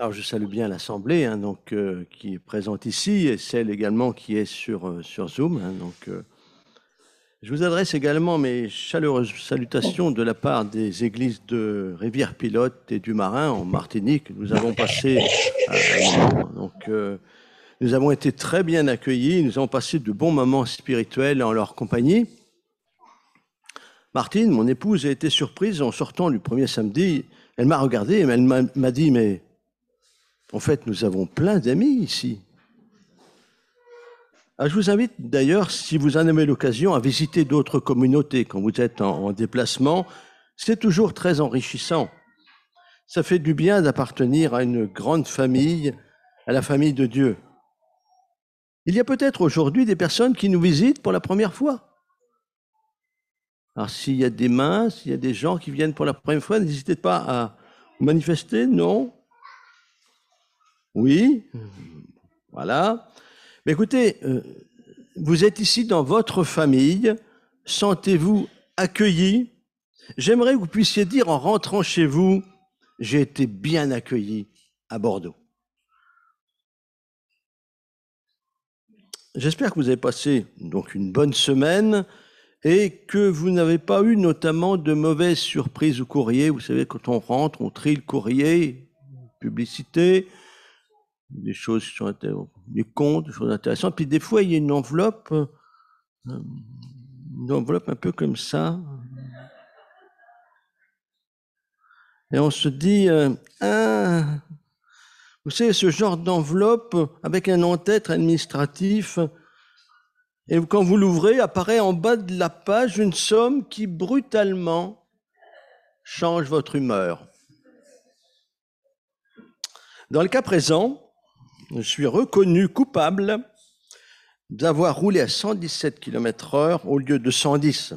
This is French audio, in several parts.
Alors je salue bien l'Assemblée hein, donc, euh, qui est présente ici et celle également qui est sur, euh, sur Zoom. hein, donc, euh, je vous adresse également mes chaleureuses salutations de la part des églises de Rivière-Pilote et du Marin en Martinique. Nous avons passé donc, nous avons été très bien accueillis, nous avons passé de bons moments spirituels en leur compagnie. Martine, mon épouse, a été surprise en sortant du premier samedi. Elle m'a regardé et elle m'a dit, mais en fait, nous avons plein d'amis ici. Ah, je vous invite d'ailleurs, si vous en avez l'occasion, à visiter d'autres communautés quand vous êtes en, en déplacement. C'est toujours très enrichissant. Ça fait du bien d'appartenir à une grande famille, à la famille de Dieu. Il y a peut-être aujourd'hui des personnes qui nous visitent pour la première fois. Alors s'il y a des mains, s'il y a des gens qui viennent pour la première fois, n'hésitez pas à manifester, non? Oui Voilà. Mais écoutez, euh, vous êtes ici dans votre famille, sentez-vous accueillis. J'aimerais que vous puissiez dire en rentrant chez vous, j'ai été bien accueilli à Bordeaux. J'espère que vous avez passé donc une bonne semaine et que vous n'avez pas eu notamment de mauvaises surprises au courrier. Vous savez, quand on rentre, on trie le courrier, publicité, des choses qui sont des comptes, des choses intéressantes. Puis des fois, il y a une enveloppe, euh, une enveloppe un peu comme ça. Et on se dit, euh, ah, vous savez, ce genre d'enveloppe avec un en-tête administratif, et quand vous l'ouvrez, apparaît en bas de la page une somme qui brutalement change votre humeur. Dans le cas présent, je suis reconnu coupable d'avoir roulé à 117 km heure au lieu de 110.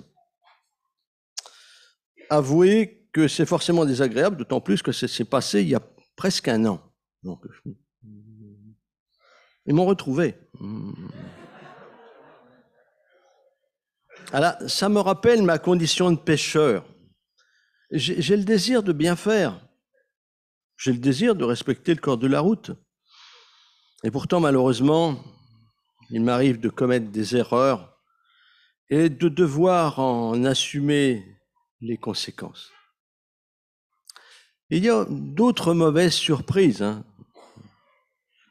Avouez que c'est forcément désagréable, d'autant plus que ça s'est passé il y a presque un an. Donc, ils m'ont retrouvé. Alors, ça me rappelle ma condition de pêcheur. J'ai le désir de bien faire. J'ai le désir de respecter le corps de la route. Et pourtant, malheureusement, il m'arrive de commettre des erreurs et de devoir en assumer les conséquences. Il y a d'autres mauvaises surprises. hein.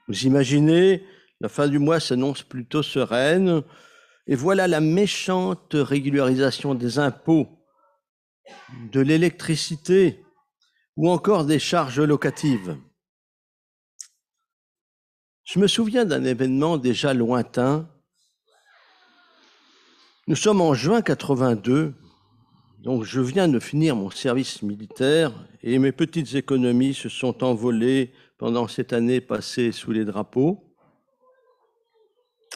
Vous imaginez, la fin du mois s'annonce plutôt sereine, et voilà la méchante régularisation des impôts, de l'électricité ou encore des charges locatives. Je me souviens d'un événement déjà lointain. Nous sommes en juin 82, donc je viens de finir mon service militaire et mes petites économies se sont envolées pendant cette année passée sous les drapeaux.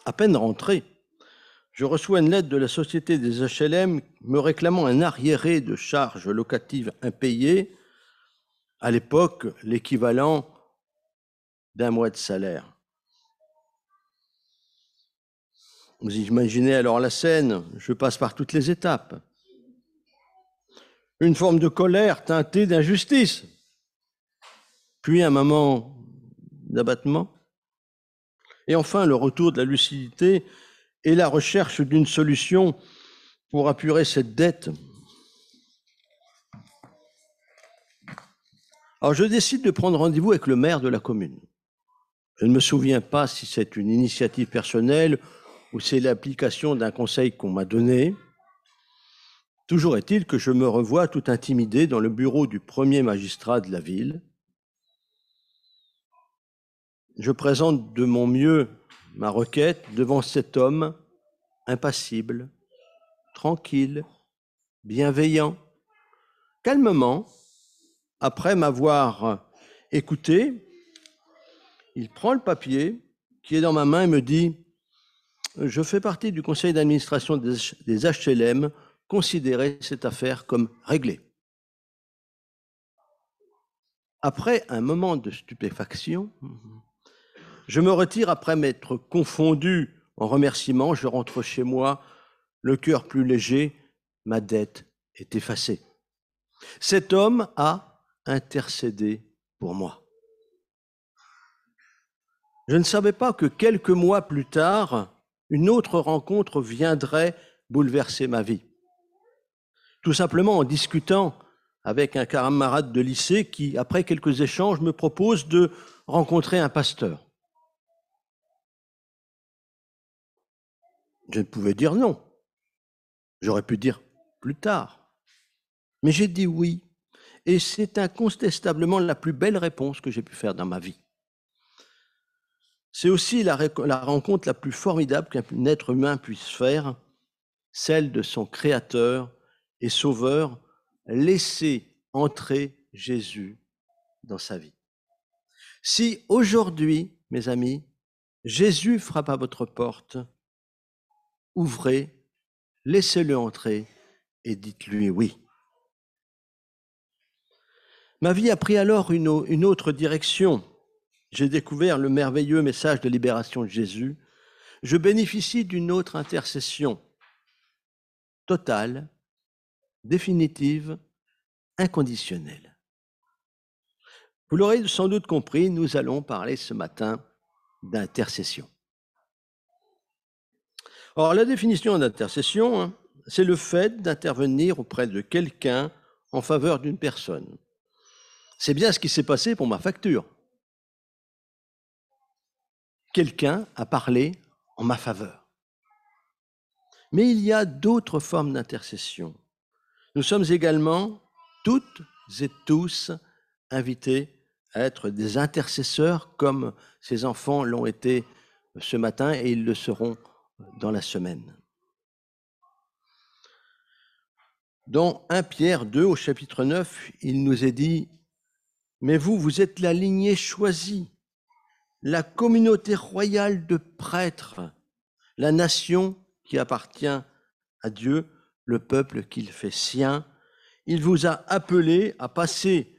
À peine rentré, je reçois une lettre de la société des HLM me réclamant un arriéré de charges locatives impayées, à l'époque l'équivalent d'un mois de salaire. Vous imaginez alors la scène, je passe par toutes les étapes. Une forme de colère teintée d'injustice, puis un moment d'abattement, et enfin le retour de la lucidité et la recherche d'une solution pour apurer cette dette. Alors je décide de prendre rendez-vous avec le maire de la commune. Je ne me souviens pas si c'est une initiative personnelle ou c'est l'application d'un conseil qu'on m'a donné. Toujours est-il que je me revois tout intimidé dans le bureau du premier magistrat de la ville. Je présente de mon mieux ma requête devant cet homme impassible, tranquille, bienveillant. Calmement, après m'avoir écouté, il prend le papier qui est dans ma main et me dit Je fais partie du conseil d'administration des HLM, considérez cette affaire comme réglée. Après un moment de stupéfaction, je me retire après m'être confondu en remerciements, je rentre chez moi, le cœur plus léger, ma dette est effacée. Cet homme a intercédé pour moi. Je ne savais pas que quelques mois plus tard, une autre rencontre viendrait bouleverser ma vie. Tout simplement en discutant avec un camarade de lycée qui, après quelques échanges, me propose de rencontrer un pasteur. Je ne pouvais dire non. J'aurais pu dire plus tard. Mais j'ai dit oui. Et c'est incontestablement la plus belle réponse que j'ai pu faire dans ma vie. C'est aussi la, rencontre la plus formidable qu'un être humain puisse faire, celle de son Créateur et Sauveur, laisser entrer Jésus dans sa vie. Si aujourd'hui, mes amis, Jésus frappe à votre porte, ouvrez, laissez-le entrer et dites-lui oui. Ma vie a pris alors une, une autre direction j'ai découvert le merveilleux message de libération de Jésus, je bénéficie d'une autre intercession totale, définitive, inconditionnelle. Vous l'aurez sans doute compris, nous allons parler ce matin d'intercession. Or, la définition d'intercession, hein, c'est le fait d'intervenir auprès de quelqu'un en faveur d'une personne. C'est bien ce qui s'est passé pour ma facture quelqu'un a parlé en ma faveur. Mais il y a d'autres formes d'intercession. Nous sommes également toutes et tous invités à être des intercesseurs comme ces enfants l'ont été ce matin et ils le seront dans la semaine. Dans 1 Pierre 2 au chapitre 9, il nous est dit, Mais vous, vous êtes la lignée choisie, la communauté royale de prêtres, la nation qui appartient à Dieu, le peuple qu'il fait sien. Il vous a appelé à passer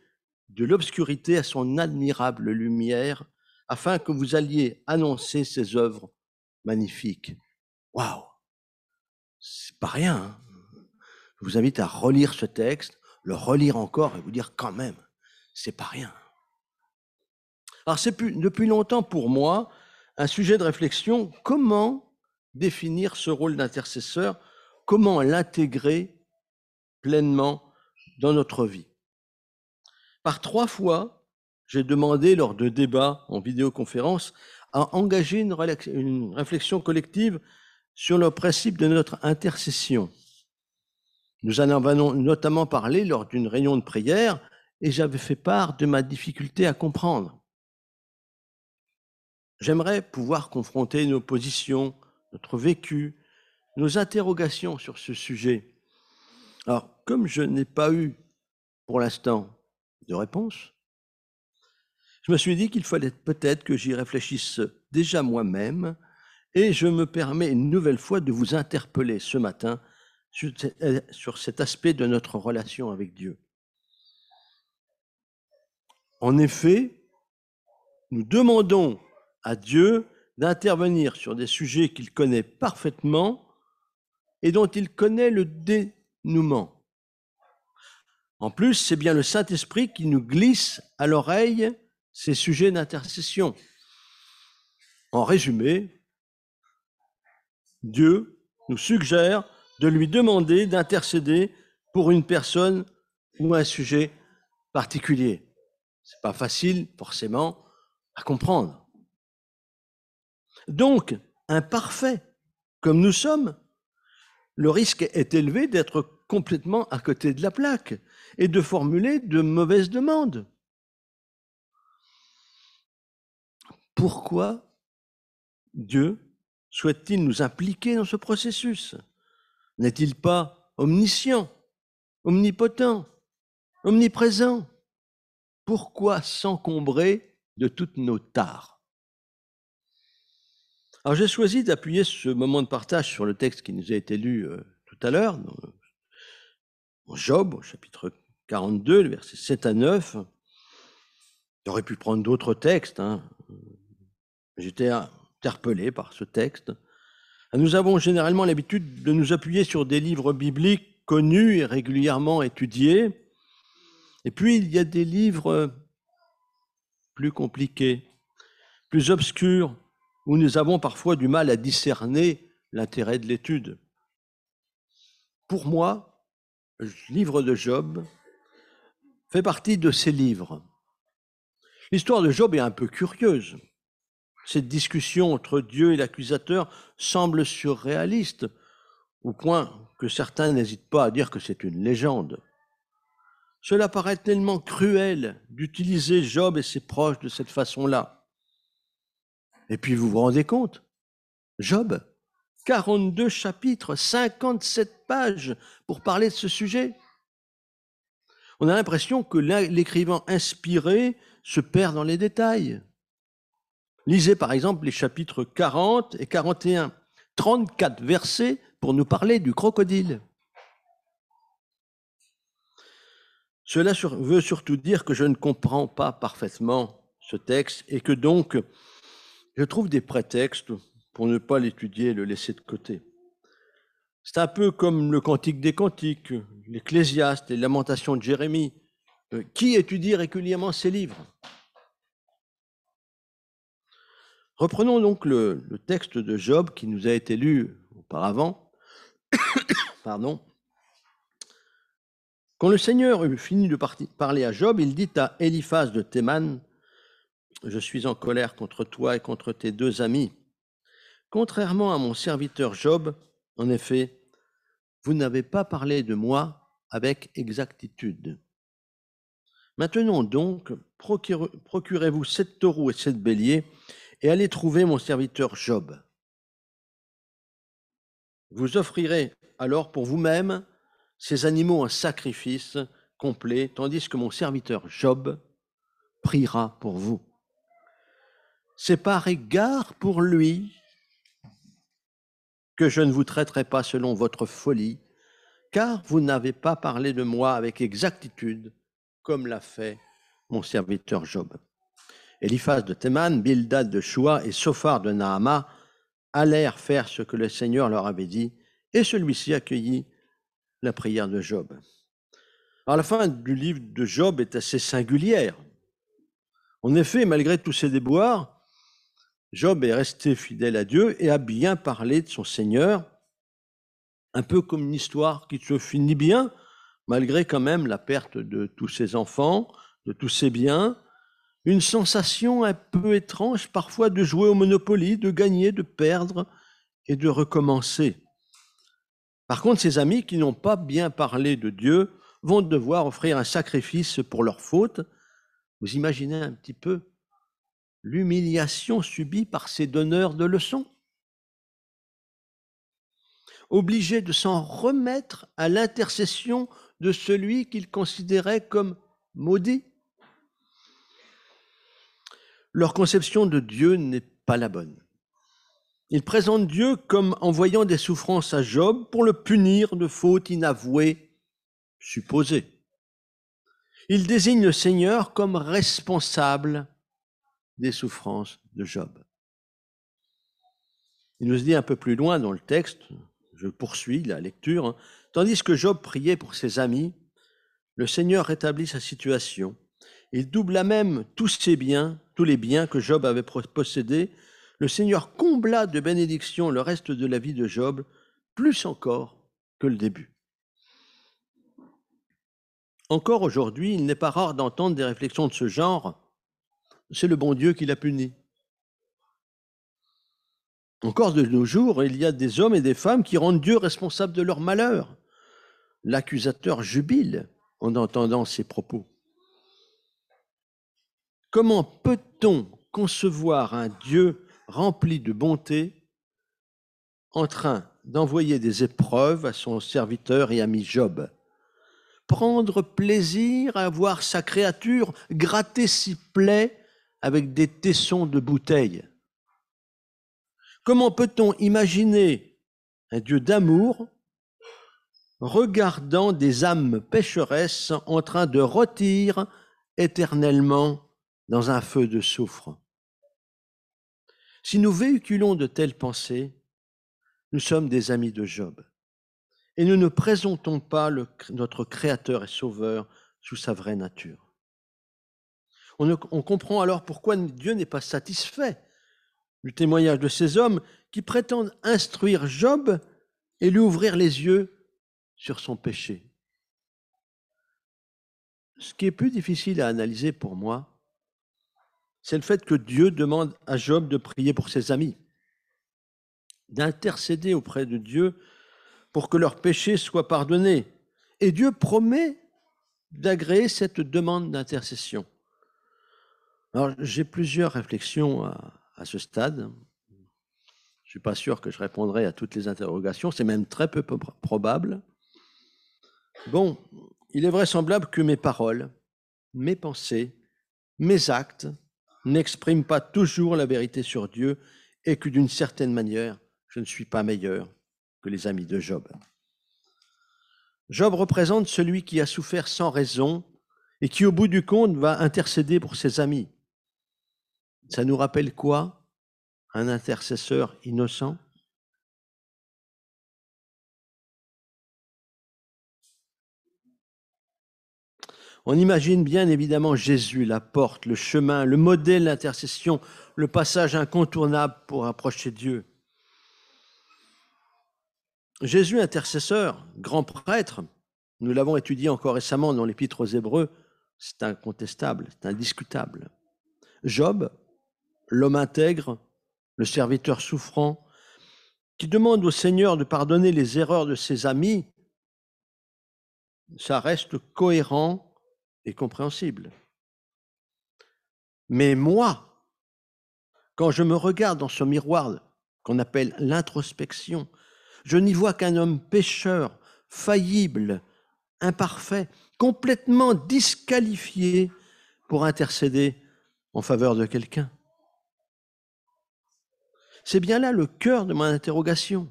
de l'obscurité à son admirable lumière, afin que vous alliez annoncer ses œuvres magnifiques. Waouh C'est pas rien. Hein. Je vous invite à relire ce texte, le relire encore et vous dire quand même, c'est pas rien. Alors c'est depuis longtemps pour moi un sujet de réflexion, comment définir ce rôle d'intercesseur, comment l'intégrer pleinement dans notre vie. Par trois fois, j'ai demandé lors de débats en vidéoconférence à engager une, réflexion collective sur le principe de notre intercession. Nous en avons notamment parlé lors d'une réunion de prière et j'avais fait part de ma difficulté à comprendre. J'aimerais pouvoir confronter nos positions, notre vécu, nos interrogations sur ce sujet. Alors, comme je n'ai pas eu pour l'instant de réponse, je me suis dit qu'il fallait peut-être que j'y réfléchisse déjà moi-même et je me permets une nouvelle fois de vous interpeller ce matin sur cet aspect de notre relation avec Dieu. En effet, nous demandons à Dieu d'intervenir sur des sujets qu'il connaît parfaitement et dont il connaît le dénouement. En plus, c'est bien le Saint-Esprit qui nous glisse à l'oreille ces sujets d'intercession. En résumé, Dieu nous suggère de lui demander d'intercéder pour une personne ou un sujet particulier. C'est pas facile, forcément, à comprendre. Donc, imparfait, comme nous sommes, le risque est élevé d'être complètement à côté de la plaque et de formuler de mauvaises demandes. Pourquoi Dieu souhaite-t-il nous impliquer dans ce processus? N'est-il pas omniscient, omnipotent, omniprésent? Pourquoi s'encombrer de toutes nos tares? Alors j'ai choisi d'appuyer ce moment de partage sur le texte qui nous a été lu euh, tout à l'heure, Job, au chapitre 42, le verset 7 à 9. J'aurais pu prendre d'autres textes. Hein. J'étais interpellé par ce texte. Nous avons généralement l'habitude de nous appuyer sur des livres bibliques connus et régulièrement étudiés. Et puis, il y a des livres plus compliqués, plus obscures, où nous avons parfois du mal à discerner l'intérêt de l'étude. Pour moi, le livre de Job fait partie de ces livres. L'histoire de Job est un peu curieuse. Cette discussion entre Dieu et l'accusateur semble surréaliste, au point que certains n'hésitent pas à dire que c'est une légende. Cela paraît tellement cruel d'utiliser Job et ses proches de cette façon-là. Et puis vous vous rendez compte, Job, 42 chapitres, 57 pages pour parler de ce sujet. On a l'impression que l'écrivain inspiré se perd dans les détails. Lisez par exemple les chapitres 40 et 41, 34 versets pour nous parler du crocodile. Cela veut surtout dire que je ne comprends pas parfaitement ce texte et que donc je trouve des prétextes pour ne pas l'étudier et le laisser de côté. C'est un peu comme le Cantique des Cantiques, l'Ecclésiaste, les Lamentations de Jérémie. Euh, qui étudie régulièrement ces livres? Reprenons donc le, texte de Job qui nous a été lu auparavant. Pardon. Quand le Seigneur eut fini de parler à Job, il dit à Eliphaz de Théman, Je suis en colère contre toi et contre tes deux amis. Contrairement à mon serviteur Job, en effet, vous n'avez pas parlé de moi avec exactitude. Maintenant donc, procurez-vous sept taureaux et sept béliers, et allez trouver mon serviteur Job. Vous offrirez alors pour vous-même ces animaux en sacrifice complet, tandis que mon serviteur Job priera pour vous. C'est par égard pour lui que je ne vous traiterai pas selon votre folie, car vous n'avez pas parlé de moi avec exactitude, comme l'a fait mon serviteur Job. Eliphaz de Théman, Bildad de Shua et Sophar de Nahama allèrent faire ce que le Seigneur leur avait dit, et celui-ci accueillit la prière de Job. Alors, la fin du livre de Job est assez singulière. En effet, malgré tous ses déboires, Job est resté fidèle à Dieu et a bien parlé de son Seigneur, un peu comme une histoire qui se finit bien, malgré quand même la perte de tous ses enfants, de tous ses biens, une sensation un peu étrange parfois de jouer au Monopoly, de gagner, de perdre et de recommencer. Par contre, ses amis qui n'ont pas bien parlé de Dieu vont devoir offrir un sacrifice pour leur faute. Vous imaginez un petit peu l'humiliation subie par ces donneurs de leçons Obligés de s'en remettre à l'intercession de celui qu'ils considéraient comme maudit. Leur conception de Dieu n'est pas la bonne. Il présente Dieu comme envoyant des souffrances à Job pour le punir de fautes inavouées, supposées. Il désigne le Seigneur comme responsable des souffrances de Job. Il nous dit un peu plus loin dans le texte, je poursuis la lecture, hein, tandis que Job priait pour ses amis, le Seigneur rétablit sa situation. Il doubla même tous ses biens, tous les biens que Job avait possédés le Seigneur combla de bénédictions le reste de la vie de Job, plus encore que le début. Encore aujourd'hui, il n'est pas rare d'entendre des réflexions de ce genre. C'est le bon Dieu qui l'a puni. Encore de nos jours, il y a des hommes et des femmes qui rendent Dieu responsable de leur malheur. L'accusateur jubile en entendant ces propos. Comment peut-on concevoir un Dieu rempli de bonté, en train d'envoyer des épreuves à son serviteur et ami Job? Prendre plaisir à voir sa créature gratter s'y plaît avec des tessons de bouteille. Comment peut-on imaginer un Dieu d'amour regardant des âmes pécheresses en train de rôtir éternellement dans un feu de soufre? Si nous véhiculons de telles pensées, nous sommes des amis de Job. Et nous ne présentons pas notre Créateur et Sauveur sous sa vraie nature. On, comprend alors pourquoi Dieu n'est pas satisfait du témoignage de ces hommes qui prétendent instruire Job et lui ouvrir les yeux sur son péché. Ce qui est plus difficile à analyser pour moi, c'est le fait que Dieu demande à Job de prier pour ses amis, d'intercéder auprès de Dieu pour que leurs péchés soient pardonnés. Et Dieu promet d'agréer cette demande d'intercession. Alors, j'ai plusieurs réflexions à, ce stade. Je ne suis pas sûr que je répondrai à toutes les interrogations, c'est même très peu probable. Bon, il est vraisemblable que mes paroles, mes pensées, mes actes n'expriment pas toujours la vérité sur Dieu et que d'une certaine manière, je ne suis pas meilleur que les amis de Job. Job représente celui qui a souffert sans raison et qui, au bout du compte, va intercéder pour ses amis. Ça nous rappelle quoi? Un intercesseur innocent? On imagine bien évidemment Jésus, la porte, le chemin, le modèle d'intercession, le passage incontournable pour approcher Dieu. Jésus intercesseur, grand prêtre, nous l'avons étudié encore récemment dans l'Épître aux Hébreux, c'est incontestable, c'est indiscutable. Job, l'homme intègre, le serviteur souffrant, qui demande au Seigneur de pardonner les erreurs de ses amis, ça reste cohérent et compréhensible. Mais moi, quand je me regarde dans ce miroir qu'on appelle l'introspection, je n'y vois qu'un homme pécheur, faillible, imparfait, complètement disqualifié pour intercéder en faveur de quelqu'un. C'est bien là le cœur de mon interrogation,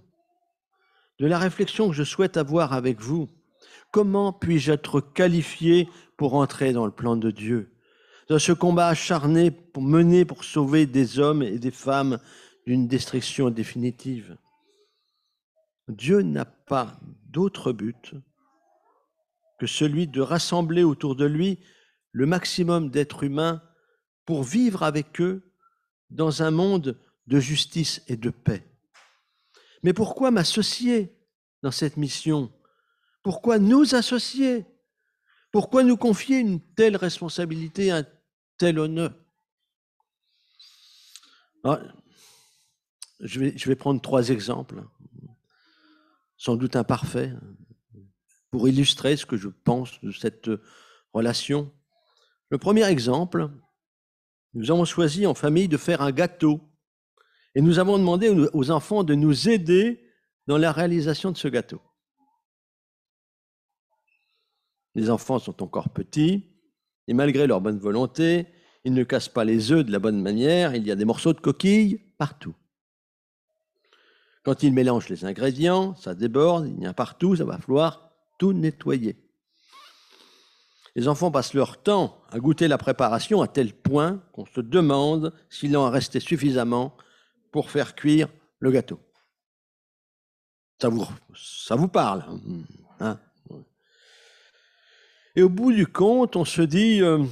de la réflexion que je souhaite avoir avec vous. Comment puis-je être qualifié pour entrer dans le plan de Dieu, dans ce combat acharné mener pour sauver des hommes et des femmes d'une destruction définitive? Dieu n'a pas d'autre but que celui de rassembler autour de lui le maximum d'êtres humains pour vivre avec eux dans un monde de justice et de paix. Mais pourquoi m'associer dans cette mission? Pourquoi nous associer? Pourquoi nous confier une telle responsabilité, un tel honneur? Ah, je, vais, je vais prendre trois exemples, sans doute imparfaits, pour illustrer ce que je pense de cette relation. Le premier exemple, nous avons choisi en famille de faire un gâteau et nous avons demandé aux enfants de nous aider dans la réalisation de ce gâteau. Les enfants sont encore petits et malgré leur bonne volonté, ils ne cassent pas les œufs de la bonne manière, il y a des morceaux de coquilles partout. Quand ils mélangent les ingrédients, ça déborde, il y en a partout, ça va falloir tout nettoyer. Les enfants passent leur temps à goûter la préparation à tel point qu'on se demande s'il en resté suffisamment pour faire cuire le gâteau. Ça vous, ça vous parle. Hein Et au bout du compte, on se dit, euh,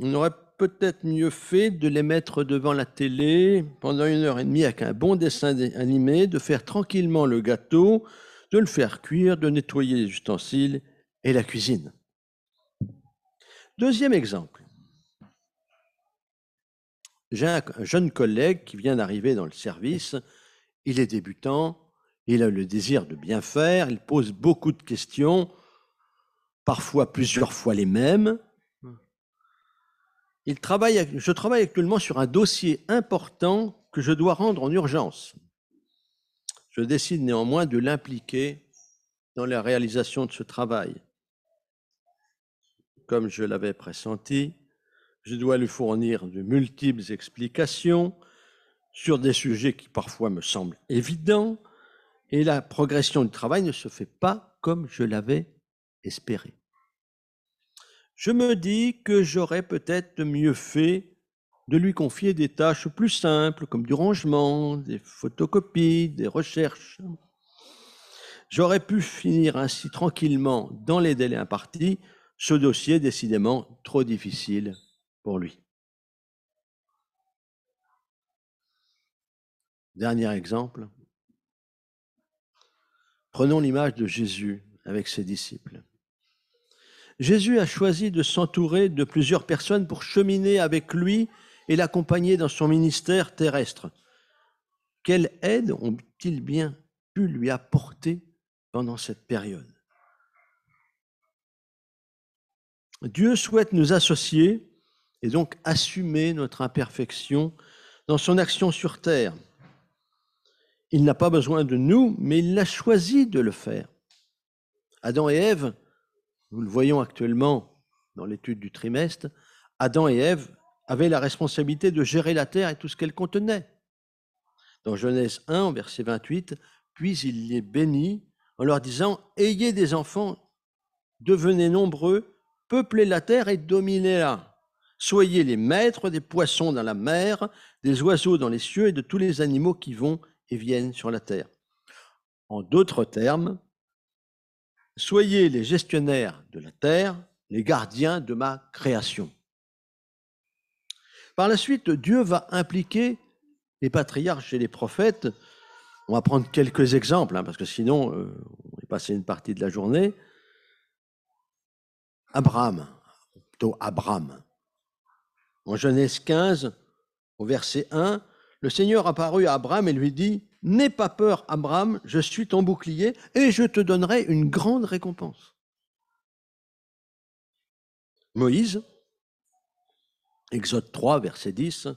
on aurait peut-être mieux fait de les mettre devant la télé pendant une heure et demie avec un bon dessin animé, de faire tranquillement le gâteau, de le faire cuire, de nettoyer les ustensiles et la cuisine. Deuxième exemple. J'ai un jeune collègue qui vient d'arriver dans le service. Il est débutant, il a le désir de bien faire, il pose beaucoup de questions, parfois plusieurs fois les mêmes. Il travaille, je travaille actuellement sur un dossier important que je dois rendre en urgence. Je décide néanmoins de l'impliquer dans la réalisation de ce travail. Comme je l'avais pressenti, je dois lui fournir de multiples explications sur des sujets qui parfois me semblent évidents, et la progression du travail ne se fait pas comme je l'avais espéré. Je me dis que j'aurais peut-être mieux fait de lui confier des tâches plus simples, comme du rangement, des photocopies, des recherches. J'aurais pu finir ainsi tranquillement, dans les délais impartis, ce dossier décidément trop difficile pour lui. Dernier exemple. Prenons l'image de Jésus avec ses disciples. Jésus a choisi de s'entourer de plusieurs personnes pour cheminer avec lui et l'accompagner dans son ministère terrestre. Quelle aide ont-ils bien pu lui apporter pendant cette période? Dieu souhaite nous associer et donc assumer notre imperfection dans son action sur terre. Il n'a pas besoin de nous, mais il a choisi de le faire. Adam et Ève, nous le voyons actuellement dans l'étude du trimestre, Adam et Ève avaient la responsabilité de gérer la terre et tout ce qu'elle contenait. Dans Genèse 1, verset 28, puis il les bénit en leur disant Ayez des enfants, devenez nombreux, peuplez la terre et dominez-la. Soyez les maîtres des poissons dans la mer, des oiseaux dans les cieux et de tous les animaux qui vont et viennent sur la terre. En d'autres termes, soyez les gestionnaires de la terre, les gardiens de ma création. Par la suite, Dieu va impliquer les patriarches et les prophètes. On va prendre quelques exemples, hein, parce que sinon, euh, on va passer une partie de la journée. Abraham, plutôt Abraham. En Genèse 15, au verset 1, le Seigneur apparut à Abraham et lui dit, N'aie pas peur, Abraham, je suis ton bouclier et je te donnerai une grande récompense. Moïse, Exode 3, verset 10,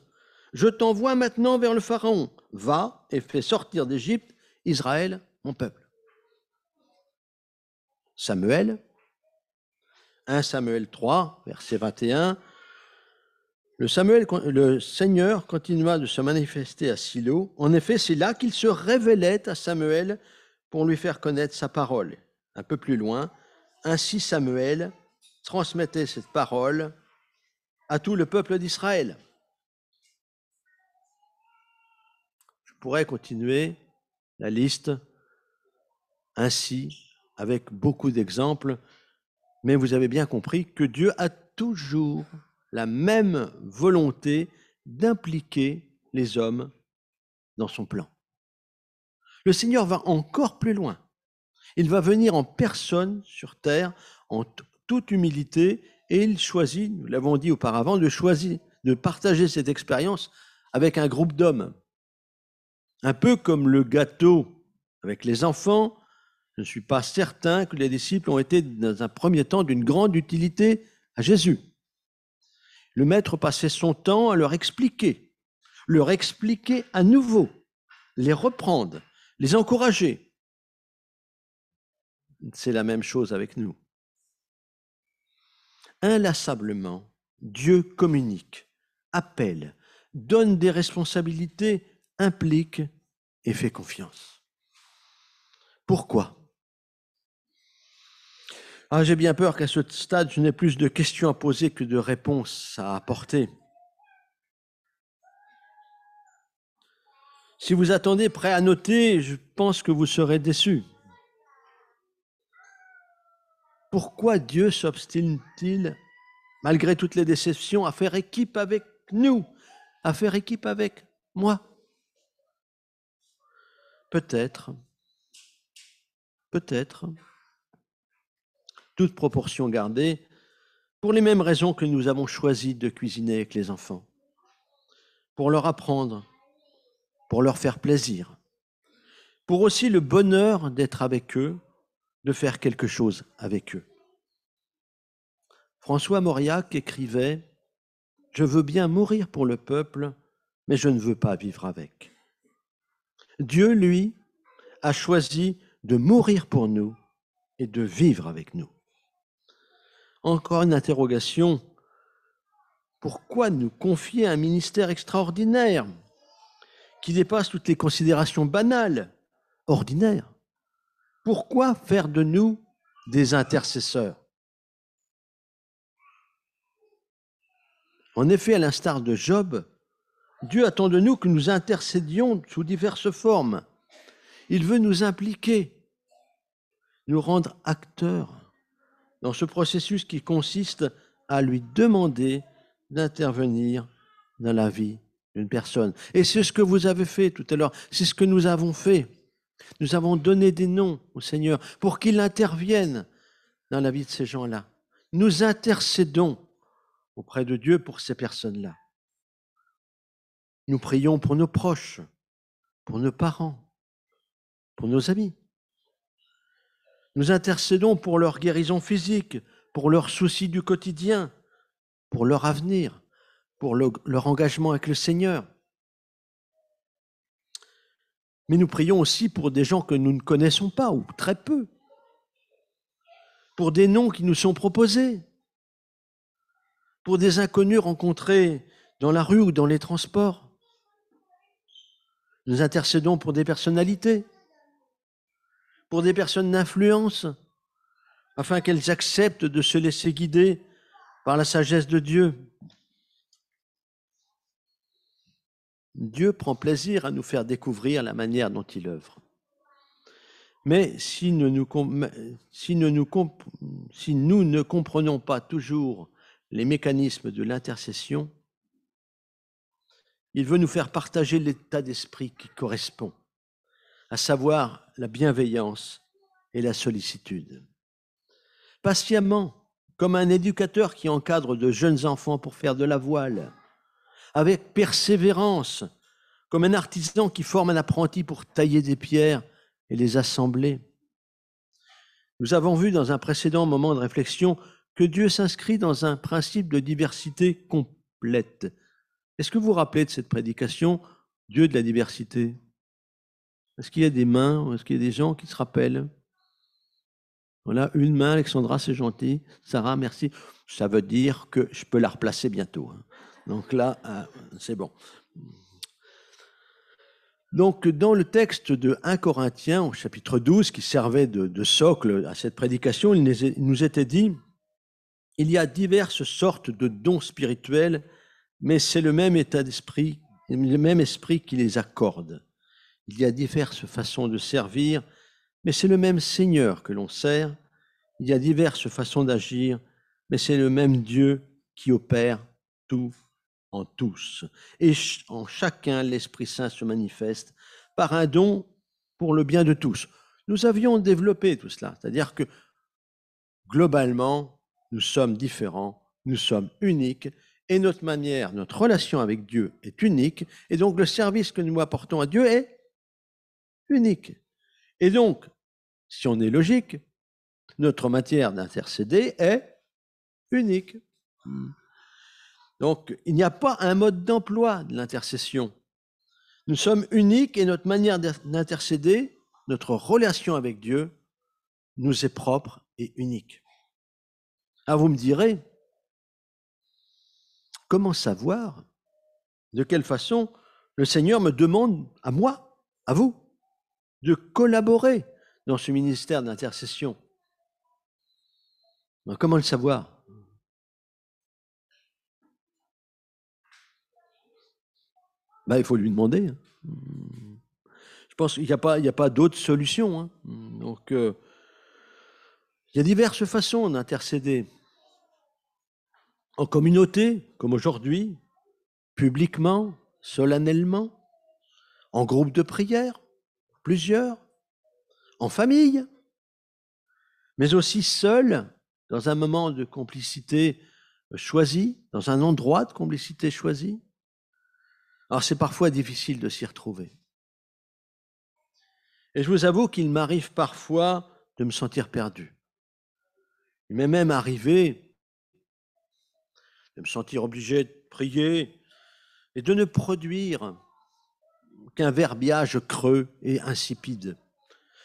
Je t'envoie maintenant vers le Pharaon, va et fais sortir d'Égypte Israël, mon peuple. Samuel, 1 Samuel 3, verset 21, le, Seigneur continua de se manifester à Silo. En effet, c'est là qu'il se révélait à Samuel pour lui faire connaître sa parole. Un peu plus loin, ainsi Samuel transmettait cette parole à tout le peuple d'Israël. Je pourrais continuer la liste ainsi avec beaucoup d'exemples, mais vous avez bien compris que Dieu a toujours la même volonté d'impliquer les hommes dans son plan. Le Seigneur va encore plus loin. Il va venir en personne sur terre, en toute humilité, et il choisit, nous l'avons dit auparavant, de choisir de partager cette expérience avec un groupe d'hommes. Un peu comme le gâteau avec les enfants, je ne suis pas certain que les disciples ont été dans un premier temps d'une grande utilité à Jésus. Le maître passait son temps à leur expliquer, leur expliquer à nouveau, les reprendre, les encourager. C'est la même chose avec nous. Inlassablement, Dieu communique, appelle, donne des responsabilités, implique et fait confiance. Pourquoi? Ah, j'ai bien peur qu'à ce stade, je n'ai plus de questions à poser que de réponses à apporter. Si vous attendez prêt à noter, je pense que vous serez déçus. Pourquoi Dieu s'obstine-t-il, malgré toutes les déceptions, à faire équipe avec nous, à faire équipe avec moi? Peut-être, peut-être toute proportion gardée, pour les mêmes raisons que nous avons choisi de cuisiner avec les enfants, pour leur apprendre, pour leur faire plaisir, pour aussi le bonheur d'être avec eux, de faire quelque chose avec eux. François Mauriac écrivait Je veux bien mourir pour le peuple, mais je ne veux pas vivre avec. Dieu, lui, a choisi de mourir pour nous et de vivre avec nous. Encore une interrogation. Pourquoi nous confier un ministère extraordinaire qui dépasse toutes les considérations banales, ordinaires? Pourquoi faire de nous des intercesseurs? En effet, à l'instar de Job, Dieu attend de nous que nous intercédions sous diverses formes. Il veut nous impliquer, nous rendre acteurs dans ce processus qui consiste à lui demander d'intervenir dans la vie d'une personne. Et c'est ce que vous avez fait tout à l'heure, c'est ce que nous avons fait. Nous avons donné des noms au Seigneur pour qu'il intervienne dans la vie de ces gens-là. Nous intercédons auprès de Dieu pour ces personnes-là. Nous prions pour nos proches, pour nos parents, pour nos amis. Nous intercédons pour leur guérison physique, pour leurs soucis du quotidien, pour leur avenir, pour leur engagement avec le Seigneur. Mais nous prions aussi pour des gens que nous ne connaissons pas ou très peu, pour des noms qui nous sont proposés, pour des inconnus rencontrés dans la rue ou dans les transports. Nous intercédons pour des personnalités, pour des personnes d'influence, afin qu'elles acceptent de se laisser guider par la sagesse de Dieu. Dieu prend plaisir à nous faire découvrir la manière dont il œuvre. Mais si nous, ne comprenons pas toujours les mécanismes de l'intercession, il veut nous faire partager l'état d'esprit qui correspond, à savoir la bienveillance et la sollicitude. Patiemment, comme un éducateur qui encadre de jeunes enfants pour faire de la voile, avec persévérance, comme un artisan qui forme un apprenti pour tailler des pierres et les assembler. Nous avons vu dans un précédent moment de réflexion que Dieu s'inscrit dans un principe de diversité complète. Est-ce que vous vous rappelez de cette prédication, Dieu de la diversité Est-ce qu'il y a des mains Est-ce qu'il y a des gens qui se rappellent? Voilà, une main, Alexandra, c'est gentil. Sarah, merci. Ça veut dire que je peux la replacer bientôt. Hein. Donc là, euh, c'est bon. Donc, dans le texte de 1 Corinthiens, au chapitre 12, qui servait de, socle à cette prédication, il nous était dit il y a diverses sortes de dons spirituels, mais c'est le même état d'esprit, le même esprit qui les accorde. Il y a diverses façons de servir, mais c'est le même Seigneur que l'on sert. Il y a diverses façons d'agir, mais c'est le même Dieu qui opère tout en tous. Et en chacun, l'Esprit Saint se manifeste par un don pour le bien de tous. Nous avions développé tout cela, c'est-à-dire que globalement, nous sommes différents, nous sommes uniques, et notre manière, notre relation avec Dieu est unique, et donc le service que nous apportons à Dieu est unique. Et donc, si on est logique, notre matière d'intercéder est unique. Hmm. Donc, il n'y a pas un mode d'emploi de l'intercession. Nous sommes uniques et notre manière d'intercéder, notre relation avec Dieu, nous est propre et unique. Ah, vous me direz, comment savoir? De quelle façon le Seigneur me demande à moi, à vous, de collaborer dans ce ministère d'intercession ben, Comment le savoir? Ben, il faut lui demander. Hein. Je pense qu'il n'y a pas, a pas d'autre solution. Hein. Donc, euh, il y a diverses façons d'intercéder. En communauté, comme aujourd'hui, publiquement, solennellement, en groupe de prière, plusieurs, en famille, mais aussi seul, dans un moment de complicité choisi, dans un endroit de complicité choisi. Alors c'est parfois difficile de s'y retrouver. Et je vous avoue qu'il m'arrive parfois de me sentir perdu. Il m'est même arrivé de me sentir obligé de prier et de ne produire qu'un verbiage creux et insipide,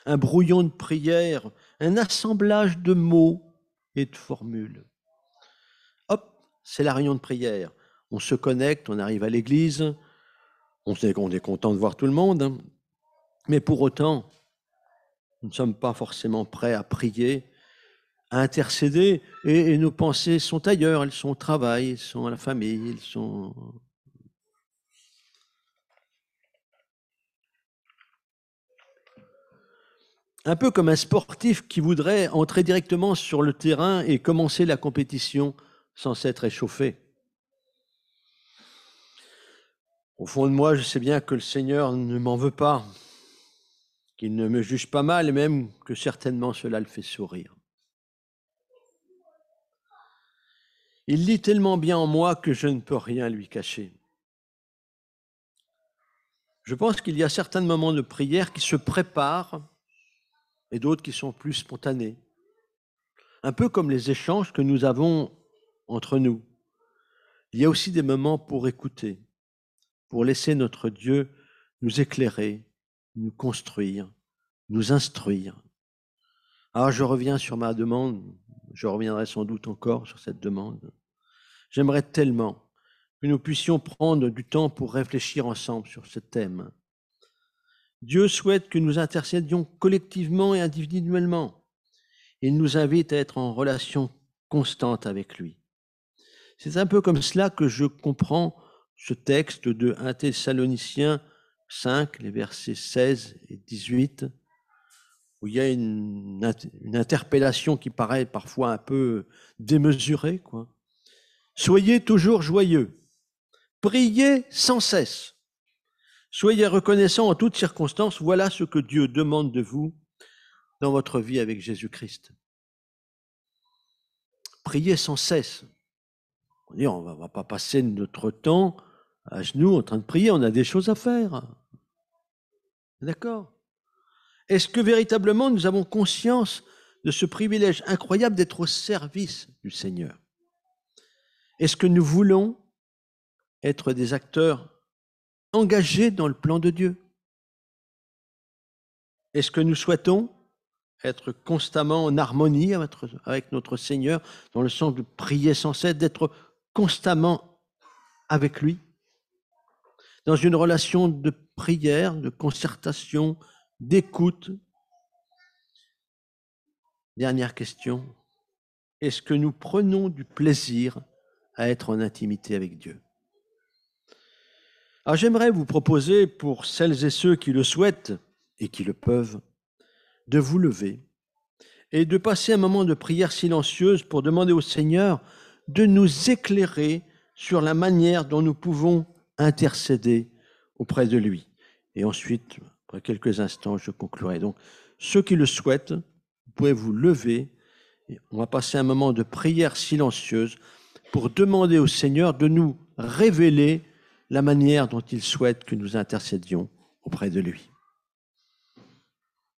un brouillon de prière, un assemblage de mots et de formules. Hop, c'est la réunion de prière. On se connecte, on arrive à l'église, on sait qu'on est content de voir tout le monde, hein. mais pour autant, nous ne sommes pas forcément prêts à prier, à intercéder, et, nos pensées sont ailleurs, elles sont au travail, elles sont à la famille, elles sont... Un peu comme un sportif qui voudrait entrer directement sur le terrain et commencer la compétition sans s'être échauffé. Au fond de moi, je sais bien que le Seigneur ne m'en veut pas, qu'il ne me juge pas mal et même que certainement cela le fait sourire. Il lit tellement bien en moi que je ne peux rien lui cacher. Je pense qu'il y a certains moments de prière qui se préparent et d'autres qui sont plus spontanés. Un peu comme les échanges que nous avons entre nous. Il y a aussi des moments pour écouter, pour laisser notre Dieu nous éclairer, nous construire, nous instruire. Alors je reviens sur ma demande, je reviendrai sans doute encore sur cette demande. J'aimerais tellement que nous puissions prendre du temps pour réfléchir ensemble sur ce thème. Dieu souhaite que nous intercédions collectivement et individuellement. Il nous invite à être en relation constante avec lui. C'est un peu comme cela que je comprends ce texte de 1 Thessaloniciens 5, les versets 16 et 18, où il y a une, interpellation qui paraît parfois un peu démesurée. Soyez toujours joyeux, priez sans cesse, soyez reconnaissants en toutes circonstances, voilà ce que Dieu demande de vous dans votre vie avec Jésus-Christ. Priez sans cesse. On ne va pas passer notre temps à genoux en train de prier, on a des choses à faire. D'accord? Est-ce que véritablement nous avons conscience de ce privilège incroyable d'être au service du Seigneur? Est-ce que nous voulons être des acteurs engagés dans le plan de Dieu Est-ce que nous souhaitons être constamment en harmonie avec notre Seigneur, dans le sens de prier sans cesse, d'être constamment avec lui? Dans une relation de prière, de concertation, d'écoute? Dernière question. Est-ce que nous prenons du plaisir à être en intimité avec Dieu? Alors j'aimerais vous proposer, pour celles et ceux qui le souhaitent et qui le peuvent, de vous lever et de passer un moment de prière silencieuse pour demander au Seigneur de nous éclairer sur la manière dont nous pouvons intercéder auprès de lui. Et ensuite, après quelques instants, je conclurai. Donc, ceux qui le souhaitent, vous pouvez vous lever. on va passer un moment de prière silencieuse pour demander au Seigneur de nous révéler la manière dont il souhaite que nous intercédions auprès de lui.